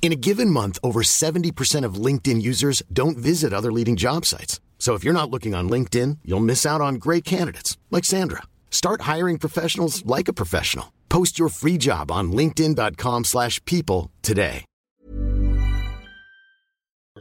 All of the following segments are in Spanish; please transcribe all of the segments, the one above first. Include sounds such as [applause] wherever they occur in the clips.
In a given month, over 70% of LinkedIn users don't visit other leading job sites. So if you're not looking on LinkedIn, you'll miss out on great candidates like Sandra. Start hiring professionals like a professional. Post your free job on linkedin.com/people today.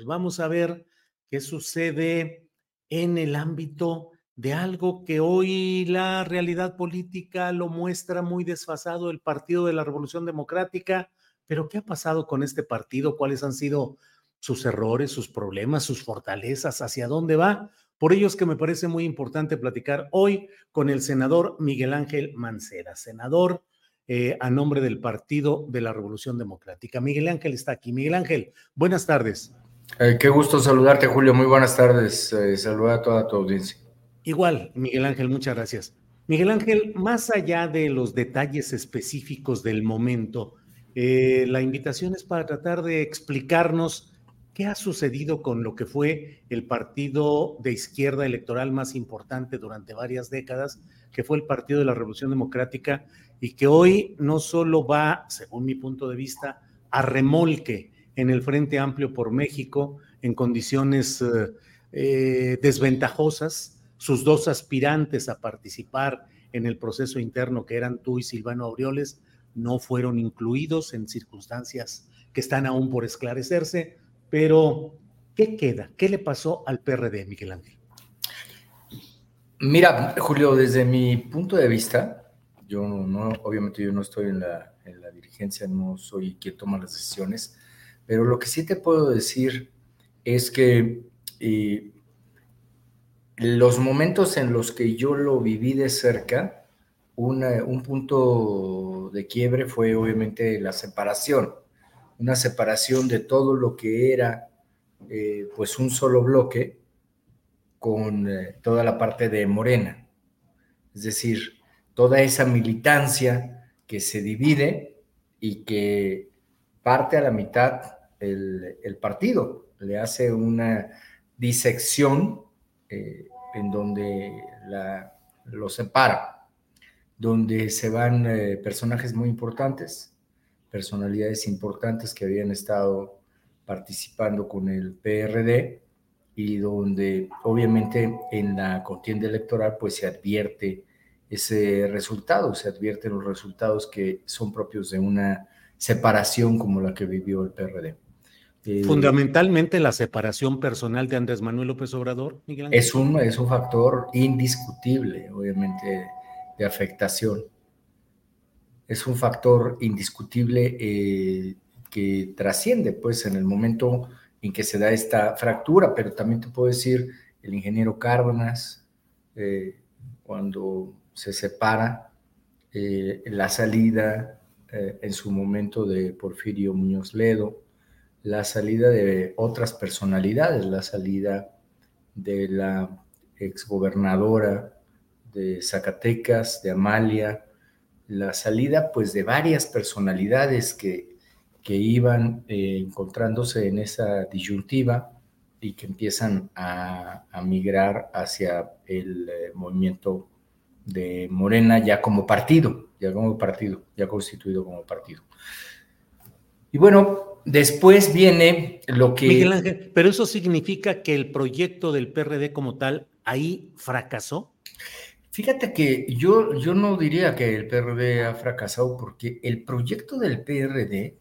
Vamos a ver qué sucede en el ámbito de algo que hoy la realidad política lo muestra muy desfasado, el Partido de la Revolución Democrática. Pero ¿qué ha pasado con este partido? ¿Cuáles han sido sus errores, sus problemas, sus fortalezas? ¿Hacia dónde va? Por ello es que me parece muy importante platicar hoy con el senador Miguel Ángel Mancera, senador eh, a nombre del Partido de la Revolución Democrática. Miguel Ángel está aquí. Miguel Ángel, buenas tardes. Eh, qué gusto saludarte, Julio. Muy buenas tardes. Eh, saluda a toda tu audiencia. Igual, Miguel Ángel, muchas gracias. Miguel Ángel, más allá de los detalles específicos del momento, eh, la invitación es para tratar de explicarnos qué ha sucedido con lo que fue el partido de izquierda electoral más importante durante varias décadas, que fue el Partido de la Revolución Democrática, y que hoy no solo va, según mi punto de vista, a remolque en el Frente Amplio por México en condiciones eh, eh, desventajosas, sus dos aspirantes a participar en el proceso interno, que eran tú y Silvano Aureoles, no fueron incluidos en circunstancias que están aún por esclarecerse, pero ¿qué queda? ¿Qué le pasó al PRD, Miguel Ángel? Mira, Julio, desde mi punto de vista, yo no, obviamente yo no estoy en la, en la dirigencia, no soy quien toma las decisiones, pero lo que sí te puedo decir es que eh, los momentos en los que yo lo viví de cerca, una, un punto de quiebre fue obviamente la separación, una separación de todo lo que era eh, pues un solo bloque con eh, toda la parte de Morena, es decir, toda esa militancia que se divide y que parte a la mitad el, partido, le hace una disección eh, en donde la, lo separa donde se van eh, personajes muy importantes, personalidades importantes que habían estado participando con el PRD y donde obviamente en la contienda electoral pues se advierte ese resultado, se advierten los resultados que son propios de una separación como la que vivió el PRD. Eh, Fundamentalmente la separación personal de Andrés Manuel López Obrador, Miguel Ángel. Es un, es un factor indiscutible, obviamente, de afectación. Es un factor indiscutible eh, que trasciende, pues, en el momento en que se da esta fractura, pero también te puedo decir, el ingeniero Cárdenas, eh, cuando se separa, eh, la salida en su momento de Porfirio Muñoz Ledo, la salida de otras personalidades, la salida de la exgobernadora de Zacatecas, de Amalia, la salida pues de varias personalidades que, que iban eh, encontrándose en esa disyuntiva y que empiezan a, migrar hacia el eh, movimiento de Morena ya como partido, ya como partido, ya constituido como partido. Y bueno, después viene lo que... Miguel Ángel, pero eso significa que el proyecto del PRD como tal ahí fracasó. Fíjate que yo, yo no diría que el PRD ha fracasado porque el proyecto del PRD,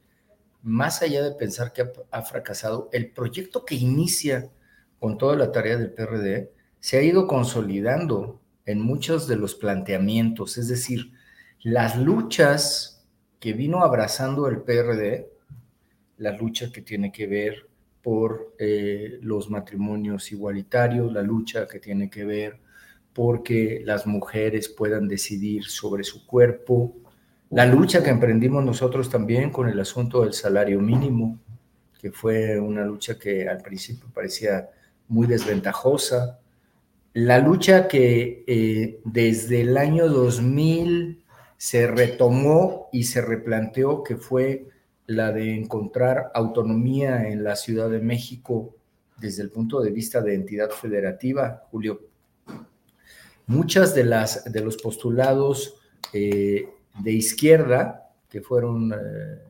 más allá de pensar que ha, fracasado, el proyecto que inicia con toda la tarea del PRD, se ha ido consolidando en muchos de los planteamientos, es decir, las luchas que vino abrazando el PRD, la lucha que tiene que ver por eh, los matrimonios igualitarios, la lucha que tiene que ver porque las mujeres puedan decidir sobre su cuerpo, la lucha que emprendimos nosotros también con el asunto del salario mínimo, que fue una lucha que al principio parecía muy desventajosa, la lucha que eh, desde el año 2000 se retomó y se replanteó, que fue la de encontrar autonomía en la Ciudad de México desde el punto de vista de entidad federativa, Julio. Muchas de las de los postulados eh, de izquierda que fueron eh,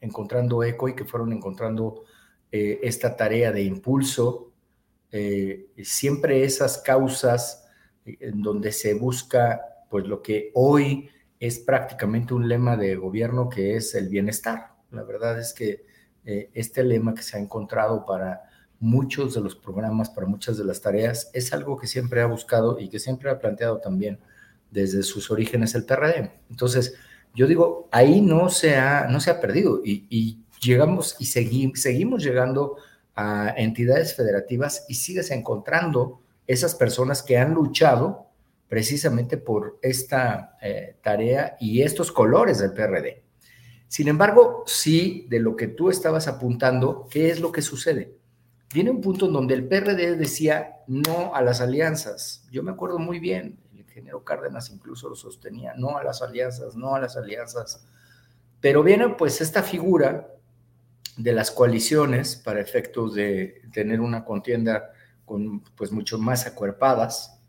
encontrando eco y que fueron encontrando esta tarea de impulso eh, siempre esas causas eh, en donde se busca pues lo que hoy es prácticamente un lema de gobierno que es el bienestar. La verdad es que eh, este lema que se ha encontrado para muchos de los programas, para muchas de las tareas, es algo que siempre ha buscado y que siempre ha planteado también desde sus orígenes el PRD. Entonces, yo digo, ahí no se ha, no se ha perdido y, llegamos y seguimos llegando a entidades federativas y sigues encontrando esas personas que han luchado precisamente por esta eh, tarea y estos colores del PRD. Sin embargo, sí, de lo que tú estabas apuntando, ¿qué es lo que sucede? Viene un punto en donde el PRD decía no a las alianzas. Yo me acuerdo muy bien, el ingeniero Cárdenas incluso lo sostenía, no a las alianzas, no a las alianzas. Pero viene pues esta figura de las coaliciones para efectos de tener una contienda con pues mucho más acuerpadas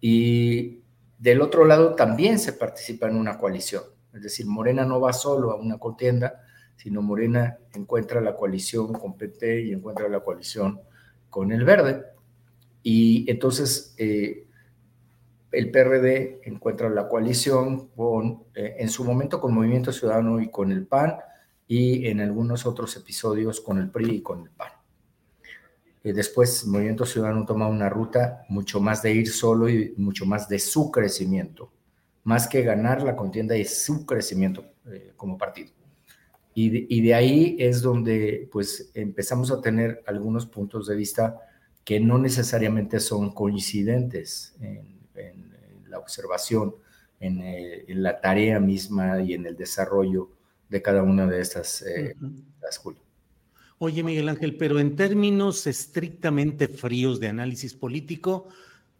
y del otro lado también se participa en una coalición, es decir, Morena no va solo a una contienda, sino Morena encuentra la coalición con PT y encuentra la coalición con el Verde y entonces eh, el PRD encuentra la coalición con, eh, en su momento con Movimiento Ciudadano y con el PAN, y en algunos otros episodios con el PRI y con el PAN. Y después, Movimiento Ciudadano toma una ruta mucho más de ir solo y mucho más de su crecimiento, más que ganar la contienda y su crecimiento eh, como partido. Y de, y de, ahí es donde pues empezamos a tener algunos puntos de vista que no necesariamente son coincidentes en, en, la observación, en, eh, en, la tarea misma y en el desarrollo de cada una de estas eh, Oye, Miguel Ángel, pero en términos estrictamente fríos de análisis político,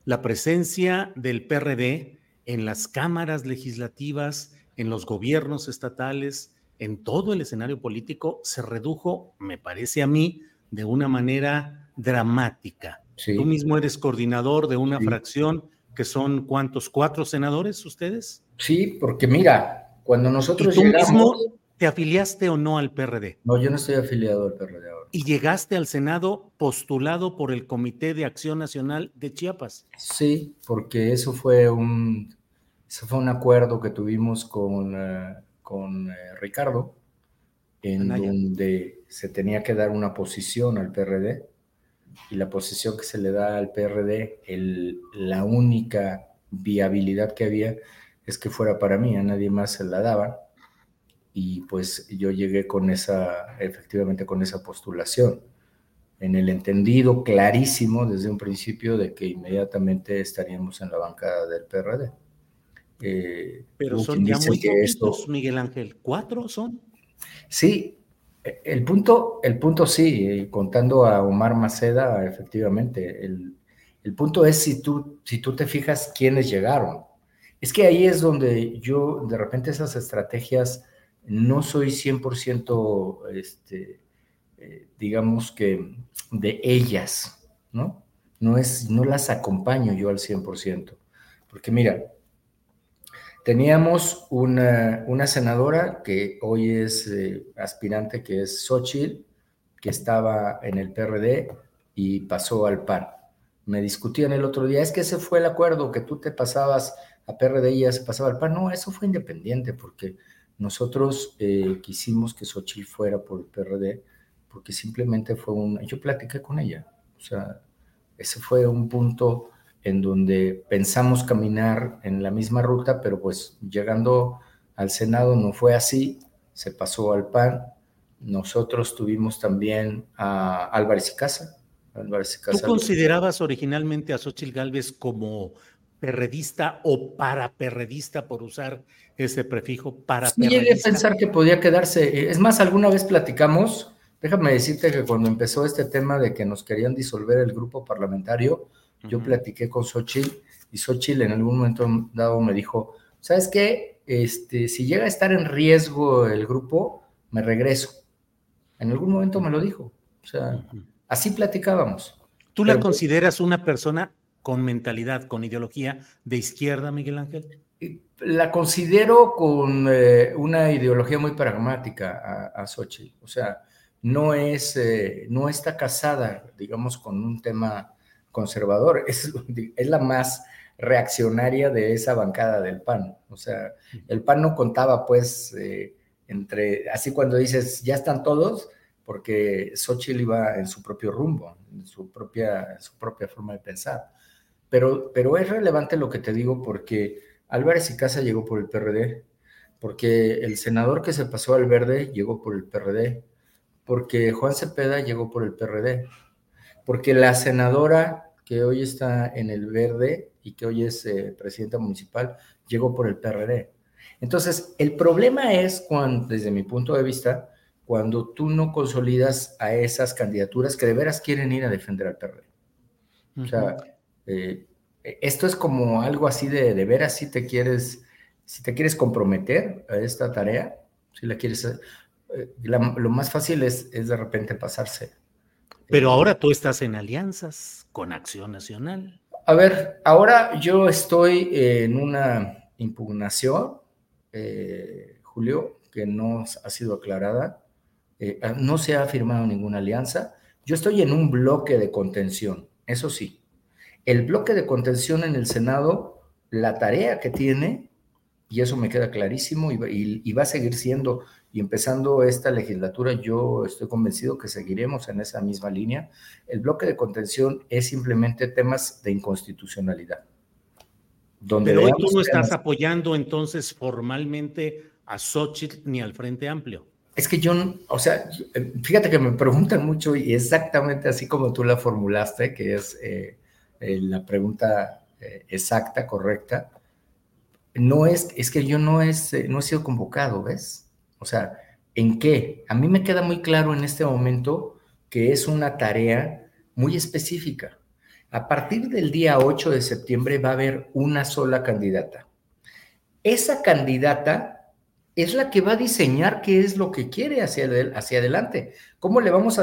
la presencia del PRD en las cámaras legislativas, en los gobiernos estatales, en todo el escenario político, se redujo, me parece a mí, de una manera dramática. Tú mismo eres coordinador de una fracción que son cuántos, cuatro senadores ustedes? Sí, porque mira, cuando nosotros llegamos, ¿Te afiliaste o no al PRD? No, yo no estoy afiliado al PRD ahora. ¿Y llegaste al Senado postulado por el Comité de Acción Nacional de Chiapas? Sí, porque eso fue un, eso fue un acuerdo que tuvimos con, eh, con eh, Ricardo, en donde se tenía que dar una posición al PRD, y la posición que se le da al PRD, el, la única viabilidad que había es que fuera para mí, a nadie más se la daban y pues yo llegué con esa, efectivamente con esa postulación, en el entendido clarísimo desde un principio de que inmediatamente estaríamos en la bancada del PRD. Eh, Pero son ya muy poquitos, Miguel Ángel, ¿cuatro son? Sí, el punto, el punto sí, eh, contando a Omar Maceda, efectivamente, el, el punto es si tú, si tú te fijas quiénes llegaron. Es que ahí es donde yo, de repente esas estrategias no soy 100%, este, eh, digamos que, de ellas, ¿no? No, es, no las acompaño yo al 100%. Porque mira, teníamos una, senadora que hoy es eh, aspirante, que es Xochitl, que estaba en el PRD y pasó al PAN. Me discutían el otro día, es que ese fue el acuerdo, que tú te pasabas a PRD y ya se pasaba al PAN. No, eso fue independiente, porque nosotros eh, quisimos que Xochitl fuera por el PRD porque simplemente fue un... Yo platiqué con ella. O sea, ese fue un punto en donde pensamos caminar en la misma ruta, pero pues llegando al Senado no fue así, se pasó al PAN. Nosotros tuvimos también a Álvarez y Casa. Álvarez y Casa ¿Tú considerabas originalmente a Xochitl Gálvez como perredista o paraperredista, por usar ese prefijo para Sí, llegué a pensar que podía quedarse. Es más, alguna vez platicamos, déjame decirte que cuando empezó este tema de que nos querían disolver el grupo parlamentario, yo platiqué con Xochitl y Xochitl en algún momento dado me dijo, ¿sabes qué? Este, si llega a estar en riesgo el grupo, me regreso. En algún momento me lo dijo. O sea, así platicábamos. ¿Tú la consideras una persona con mentalidad, con ideología de izquierda, Miguel Ángel? La considero con eh, una ideología muy pragmática a, a Xochitl. O sea, no es, eh, no está casada, digamos, con un tema conservador, [laughs] es, es la más reaccionaria de esa bancada del PAN. O sea, el PAN no contaba, pues, eh, entre, así cuando dices, ya están todos, porque Xochitl iba en su propio rumbo, en su propia, su propia forma de pensar. Pero, pero es relevante lo que te digo porque Álvarez y Casa llegó por el PRD, porque el senador que se pasó al verde llegó por el PRD, porque Juan Cepeda llegó por el PRD, porque la senadora que hoy está en el verde y que hoy es eh, presidenta municipal llegó por el PRD. Entonces, el problema es cuando, desde mi punto de vista, cuando tú no consolidas a esas candidaturas que de veras quieren ir a defender al PRD. O sea, eh, esto es como algo así de, de veras si te quieres, si te quieres comprometer a esta tarea, si la quieres, eh, lo más fácil es, es de repente pasarse pero ahora tú estás en alianzas con Acción Nacional. A ver, ahora yo estoy en una impugnación, eh, Julio, que no ha sido aclarada. Eh, ah, no se ha firmado ninguna alianza. Yo estoy en un bloque de contención, eso sí. El bloque de contención en el Senado, la tarea que tiene, y eso me queda clarísimo, y va a seguir siendo y empezando esta legislatura, yo estoy convencido que seguiremos en esa misma línea. El bloque de contención es simplemente temas de inconstitucionalidad. Donde Pero hoy tú no estás apoyando entonces formalmente a Xochitl ni al Frente Amplio. Es que yo, o sea, fíjate que me preguntan mucho y exactamente así como tú la formulaste, que es eh, eh, la pregunta eh, exacta, correcta. No es, es que yo no, es, no he sido convocado, ¿ves? O sea, ¿en qué? A mí me queda muy claro en este momento que es una tarea muy específica. A partir del día 8 de septiembre va a haber una sola candidata. Esa candidata es la que va a diseñar qué es lo que quiere hacia, hacia adelante. ¿Cómo le vamos a...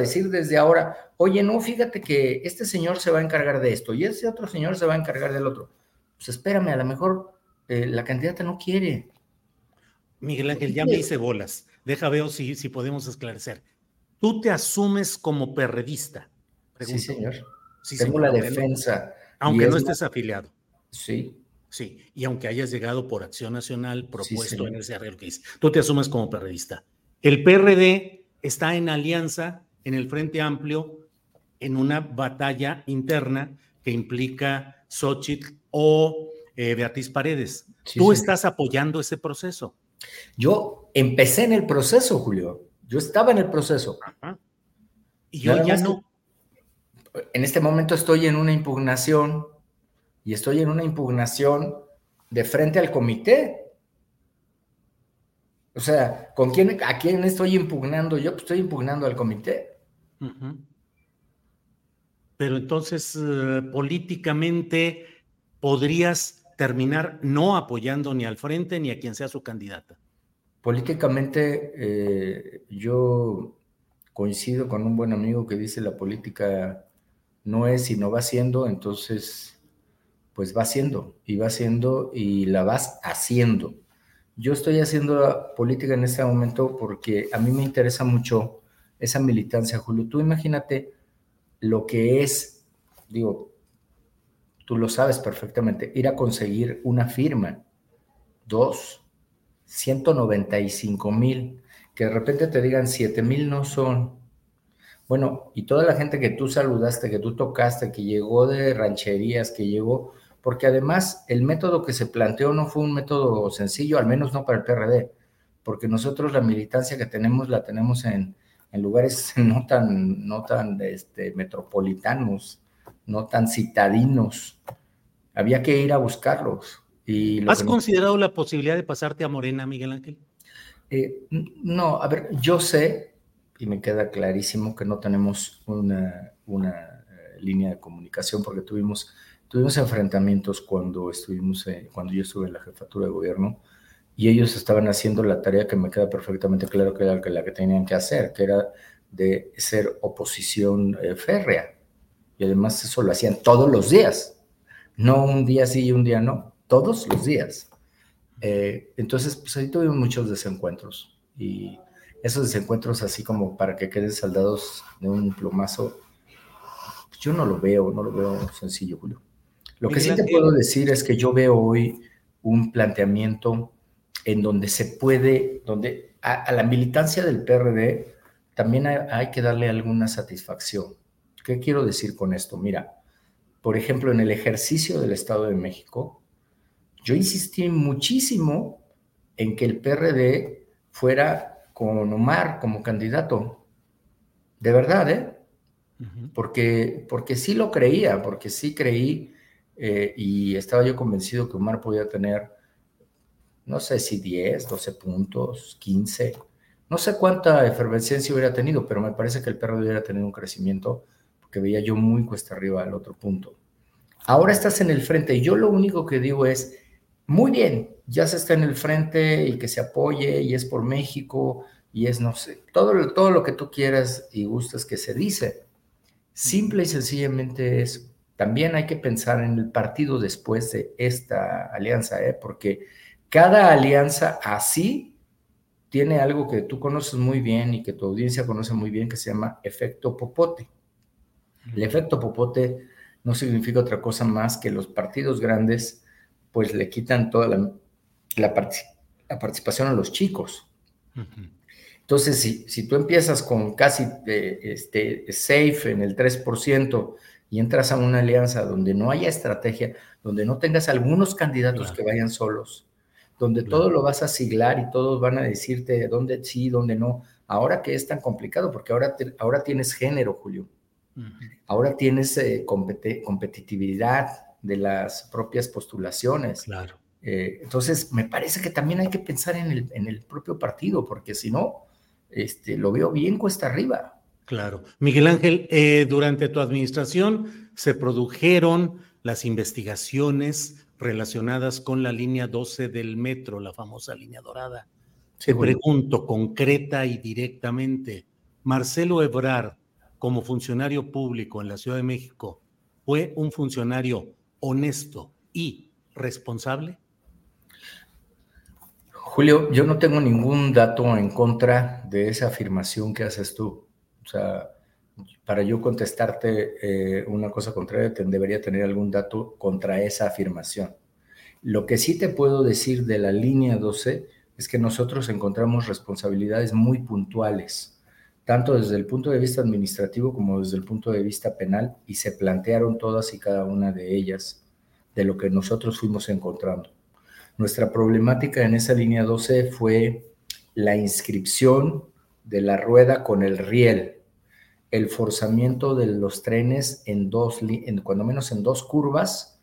Decir desde ahora, oye, no, fíjate que este señor se va a encargar de esto y ese otro señor se va a encargar del otro. Pues espérame, a lo mejor eh, la candidata no quiere. Miguel Ángel, ya me hice bolas. Deja veo si, si podemos esclarecer. Tú te asumes como perredista. Sí, señor. Tengo la defensa. Aunque no estés afiliado. Sí. Sí, y aunque hayas llegado por Acción Nacional propuesto en ese arreglo que tú te asumes como perredista. El PRD está en alianza en el Frente Amplio en una batalla interna que implica Xochitl o eh, Beatriz Paredes. ¿Tú estás apoyando ese proceso? Yo empecé en el proceso, Julio. Yo estaba en el proceso. Y yo ya no. En este momento estoy en una impugnación y estoy en una impugnación de frente al comité. O sea, ¿con quién, ¿a quién estoy impugnando yo? Pues estoy impugnando al comité. Pero entonces, eh, políticamente, podrías terminar no apoyando ni al frente ni a quien sea su candidata. Políticamente, eh, yo coincido con un buen amigo que dice la política no es y no va siendo, entonces, pues va siendo y va siendo y la vas haciendo. Yo estoy haciendo la política en este momento porque a mí me interesa mucho esa militancia, Julio. Tú imagínate lo que es, digo, tú lo sabes perfectamente, ir a conseguir una firma. Dos, 195 mil, que de repente te digan 7 mil no son. Bueno, y toda la gente que tú saludaste, que tú tocaste, que llegó de rancherías, que llegó, porque además el método que se planteó no fue un método sencillo, al menos no para el PRD, porque nosotros la militancia que tenemos la tenemos en, en lugares [laughs] no tan, no tan este, metropolitanos, no tan citadinos. Había que ir a buscarlos. ¿Has considerado la posibilidad de pasarte a Morena, Miguel Ángel? Eh, no, a ver, yo sé, y me queda clarísimo que no tenemos una, una eh, línea de comunicación porque tuvimos, tuvimos enfrentamientos cuando, estuvimos, eh, cuando yo estuve en la jefatura de gobierno y ellos estaban haciendo la tarea que me queda perfectamente claro que era la que tenían que hacer, que era de ser oposición férrea. Y además eso lo hacían todos los días, no un día sí y un día no todos los días. Eh, entonces, pues ahí tuvimos muchos desencuentros y esos desencuentros así como para que queden saldados de un plumazo, pues, yo no lo veo, no lo veo sencillo, Julio. Lo que sí te puedo decir es que yo veo hoy un planteamiento en donde se puede, donde a, la militancia del PRD también hay que darle alguna satisfacción. ¿Qué quiero decir con esto? Mira, por ejemplo, en el ejercicio del Estado de México, yo insistí muchísimo en que el PRD fuera con Omar como candidato. De verdad, ¿eh? porque, porque sí lo creía, porque sí creí eh, y estaba yo convencido que Omar podía tener, no sé si 10, 12 puntos, 15, no sé cuánta efervescencia hubiera tenido, pero me parece que el PRD hubiera tenido un crecimiento porque veía yo muy cuesta arriba al otro punto. Ahora estás en el frente y yo lo único que digo es, muy bien, ya se está en el frente y que se apoye y es por México y es, no sé, todo, todo lo que tú quieras y gustas que se dice. Simple y sencillamente es, también hay que pensar en el partido después de esta alianza, ¿eh? porque cada alianza así tiene algo que tú conoces muy bien y que tu audiencia conoce muy bien que se llama efecto popote. El efecto popote no significa otra cosa más que los partidos grandes pues le quitan toda la, la, participación a los chicos. Entonces, si, si, tú empiezas con casi eh, este, safe en el 3% y entras a una alianza donde no haya estrategia, donde no tengas algunos candidatos que vayan solos, donde todo lo vas a siglar y todos van a decirte dónde sí, dónde no, ahora que es tan complicado, porque ahora, ahora tienes género, Julio. Ahora tienes eh, competitividad, de las propias postulaciones. Claro. Eh, entonces, me parece que también hay que pensar en el, en el propio partido, porque si no, este, lo veo bien cuesta arriba. Claro. Miguel Ángel, eh, durante tu administración se produjeron las investigaciones relacionadas con la línea 12 del metro, la famosa línea dorada. Se pregunto concreta y directamente, Marcelo Ebrard, como funcionario público en la Ciudad de México, fue un funcionario honesto y responsable? Julio, yo no tengo ningún dato en contra de esa afirmación que haces tú. O sea, para yo contestarte eh, una cosa contraria, debería tener algún dato contra esa afirmación. Lo que sí te puedo decir de la línea 12 es que nosotros encontramos responsabilidades muy puntuales tanto desde el punto de vista administrativo como desde el punto de vista penal, y se plantearon todas y cada una de ellas de lo que nosotros fuimos encontrando. Nuestra problemática en esa línea 12 fue la inscripción de la rueda con el riel, el forzamiento de los trenes en dos, cuando menos en dos curvas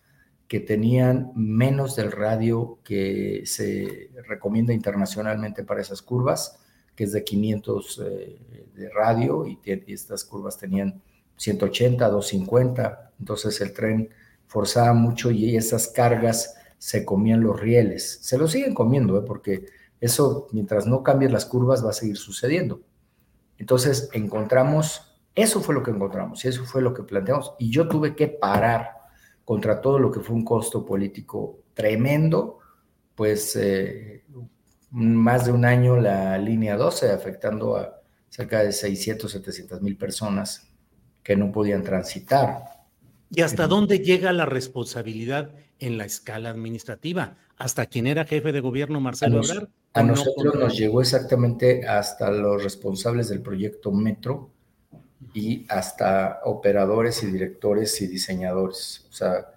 que tenían menos del radio que se recomienda internacionalmente para esas curvas, que es de 500 eh, de radio y, y, estas curvas tenían 180, 250, entonces el tren forzaba mucho y esas cargas se comían los rieles. Se lo siguen comiendo, ¿eh? porque eso, mientras no cambien las curvas, va a seguir sucediendo. Entonces, encontramos, eso fue lo que encontramos y eso fue lo que planteamos. Y yo tuve que parar contra todo lo que fue un costo político tremendo, pues eh, más de un año la línea 12, afectando a cerca de 600, 700 mil personas que no podían transitar. ¿Y hasta dónde llega la responsabilidad en la escala administrativa? ¿Hasta quién era jefe de gobierno Marcelo Ebrard? A nosotros nos llegó exactamente hasta los responsables del proyecto Metro y hasta operadores y directores y diseñadores. O sea,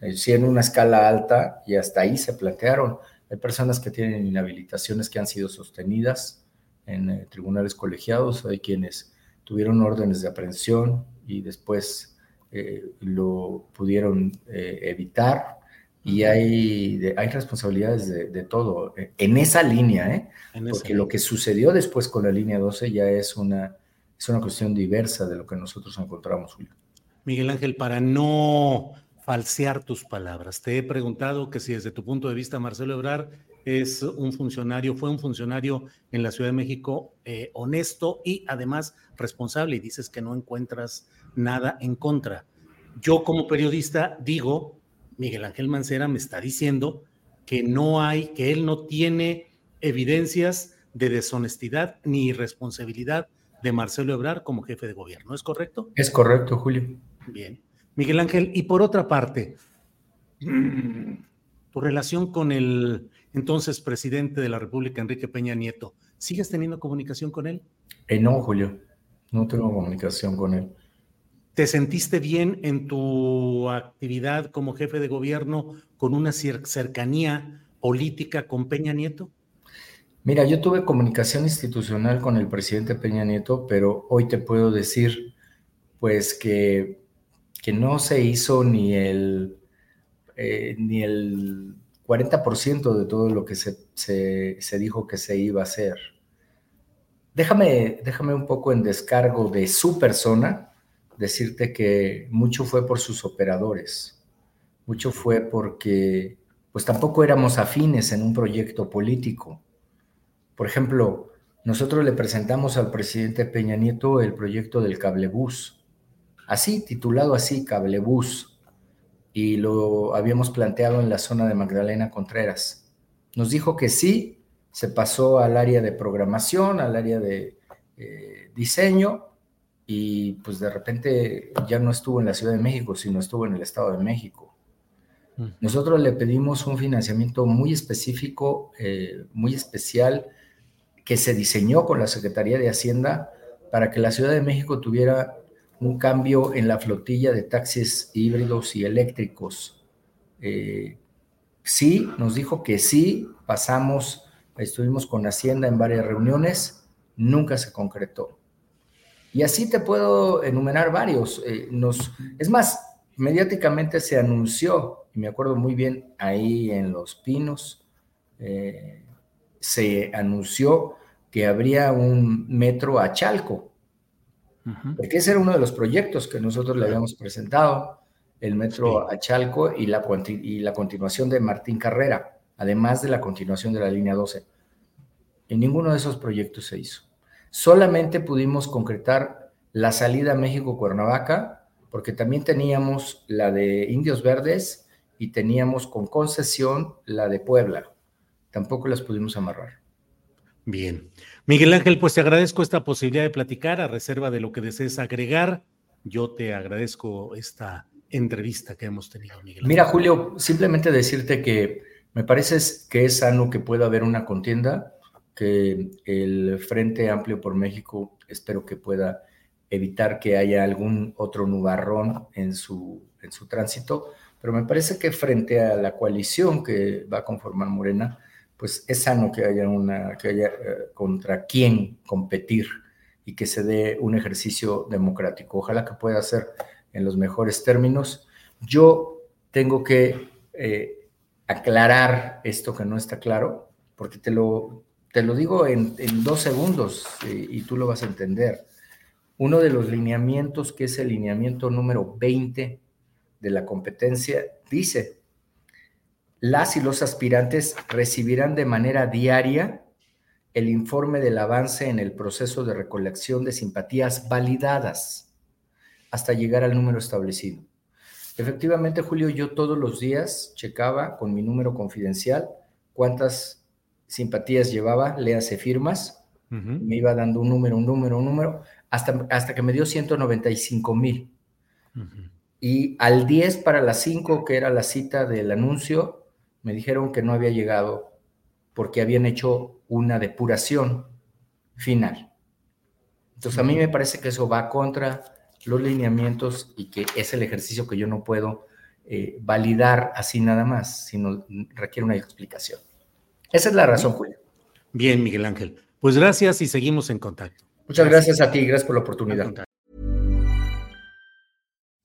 eh, sí en una escala alta y hasta ahí se plantearon. Hay personas que tienen inhabilitaciones que han sido sostenidas en eh, tribunales colegiados, hay quienes tuvieron órdenes de aprehensión y después eh, lo pudieron evitar y hay, hay responsabilidades de, todo en esa línea, ¿eh? porque lo que sucedió después con la línea 12 ya es una, es una cuestión diversa de lo que nosotros encontramos, Julio. Miguel Ángel, para no falsear tus palabras, te he preguntado que si desde tu punto de vista Marcelo Ebrard es un funcionario, fue un funcionario en la Ciudad de México eh, honesto y además responsable, y dices que no encuentras nada en contra. Yo como periodista digo Miguel Ángel Mancera me está diciendo que no hay, que él no tiene evidencias de deshonestidad ni irresponsabilidad de Marcelo Ebrard como jefe de gobierno. ¿Es correcto? Es correcto, Julio. Bien. Miguel Ángel, y por otra parte, tu relación con el entonces presidente de la República, Enrique Peña Nieto, ¿sigues teniendo comunicación con él? Eh, no, Julio, no tengo comunicación con él. ¿Te sentiste bien en tu actividad como jefe de gobierno con una cercanía política con Peña Nieto? Mira, yo tuve comunicación institucional con el presidente Peña Nieto, pero hoy te puedo decir, pues, que, que no se hizo ni el, eh, ni el 40% de todo lo que se, se, dijo que se iba a hacer. Déjame, déjame un poco en descargo de su persona, decirte que mucho fue por sus operadores, mucho fue porque pues tampoco éramos afines en un proyecto político. Por ejemplo, nosotros le presentamos al presidente Peña Nieto el proyecto del cablebús, así, titulado así, cablebús, y lo habíamos planteado en la zona de Magdalena Contreras. Nos dijo que sí, se pasó al área de programación, al área de eh, diseño, y pues de repente ya no estuvo en la Ciudad de México, sino estuvo en el Estado de México. Nosotros le pedimos un financiamiento muy específico, eh, muy especial, que se diseñó con la Secretaría de Hacienda para que la Ciudad de México tuviera un cambio en la flotilla de taxis híbridos y eléctricos. Eh, sí, nos dijo que sí, pasamos, estuvimos con Hacienda en varias reuniones, nunca se concretó. Y así te puedo enumerar varios. Eh, nos, es más, mediáticamente se anunció, y me acuerdo muy bien, ahí en Los Pinos, eh, se anunció que habría un metro a Chalco, porque ese era uno de los proyectos que nosotros le habíamos presentado, el metro a Chalco y la, y la continuación de Martín Carrera, además de la continuación de la línea 12. En ninguno de esos proyectos se hizo. Solamente pudimos concretar la salida a México-Cuernavaca, porque también teníamos la de Indios Verdes y teníamos con concesión la de Puebla. Tampoco las pudimos amarrar. Bien. Miguel Ángel, pues te agradezco esta posibilidad de platicar a reserva de lo que desees agregar. Yo te agradezco esta entrevista que hemos tenido, Miguel. Mira, Julio, simplemente decirte que me parece que es sano que pueda haber una contienda que el Frente Amplio por México espero que pueda evitar que haya algún otro nubarrón en su, en su tránsito, Pero me parece que frente a la coalición que va a conformar Morena, pues es sano que haya una, que haya eh, contra quién competir y que se dé un ejercicio democrático. Ojalá que pueda ser en los mejores términos. Yo tengo que eh, aclarar esto que no está claro, porque te lo, te lo digo en, dos segundos y tú lo vas a entender. Uno de los lineamientos, que es el lineamiento número 20 de la competencia, dice, las y los aspirantes recibirán de manera diaria el informe del avance en el proceso de recolección de simpatías validadas hasta llegar al número establecido. Efectivamente, Julio, yo todos los días checaba con mi número confidencial cuántas simpatías llevaba, le hace firmas, me iba dando un número, un número, un número, hasta, hasta que me dio 195 mil. Y al 10 para las 5, que era la cita del anuncio, me dijeron que no había llegado porque habían hecho una depuración final. Entonces a mí me parece que eso va contra los lineamientos y que es el ejercicio que yo no puedo eh, validar así nada más, sino requiere una explicación. Esa es la razón, Julio. Bien, Miguel Ángel. Pues gracias y seguimos en contacto. Muchas gracias, a ti, gracias por la oportunidad.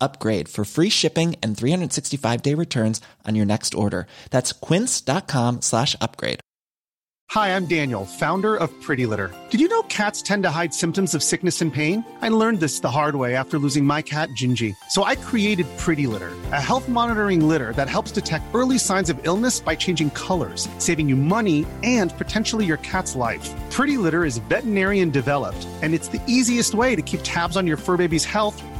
upgrade for free shipping and 365 day returns on your next order. That's quince.com slash upgrade. Hi, I'm Daniel, founder of Pretty Litter. Did you know cats tend to hide symptoms of sickness and pain? I learned this the hard way after losing my cat, Gingy. So I created Pretty Litter, a health monitoring litter that helps detect early signs of illness by changing colors, saving you money and potentially your cat's life. Pretty Litter is veterinarian developed, and it's the easiest way to keep tabs on your fur baby's health